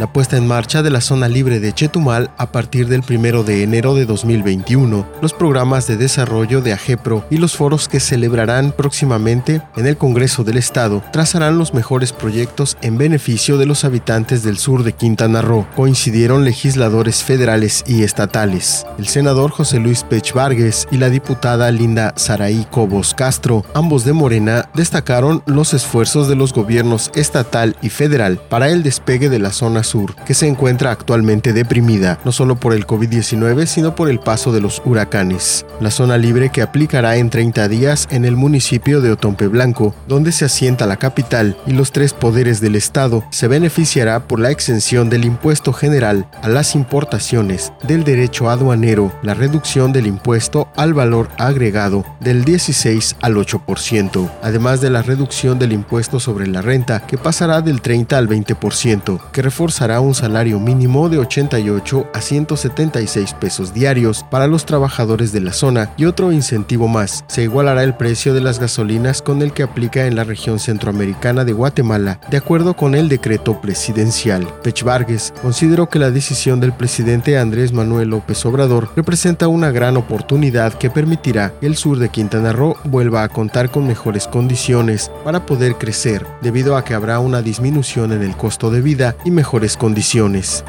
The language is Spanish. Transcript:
la puesta en marcha de la zona libre de Chetumal a partir del 1 de enero de 2021, los programas de desarrollo de AGEPRO y los foros que celebrarán próximamente en el Congreso del Estado trazarán los mejores proyectos en beneficio de los habitantes del sur de Quintana Roo, coincidieron legisladores federales y estatales. El senador José Luis Pech Vargas y la diputada Linda Saraí Cobos Castro, ambos de Morena, destacaron los esfuerzos de los gobiernos estatal y federal para el despegue de la zona sur, que se encuentra actualmente deprimida, no solo por el COVID-19, sino por el paso de los huracanes. La zona libre que aplicará en 30 días en el municipio de Otompe Blanco, donde se asienta la capital y los tres poderes del Estado, se beneficiará por la exención del impuesto general a las importaciones, del derecho aduanero, la reducción del impuesto al valor agregado del 16 al 8%, además de la reducción del impuesto sobre la renta que pasará del 30 al 20%, que reforzará un salario mínimo de 88 a 176 pesos diarios para los trabajadores de la zona y otro incentivo más, se igualará el precio de las gasolinas con el que aplica en la región centroamericana de Guatemala, de acuerdo con el decreto presidencial. Pech Vargas consideró que la decisión del presidente Andrés Manuel López Obrador representa una gran oportunidad que permitirá que el sur de Quintana Roo vuelva a contar con mejores condiciones para poder crecer, debido a que habrá una disminución en el costo de vida y condiciones.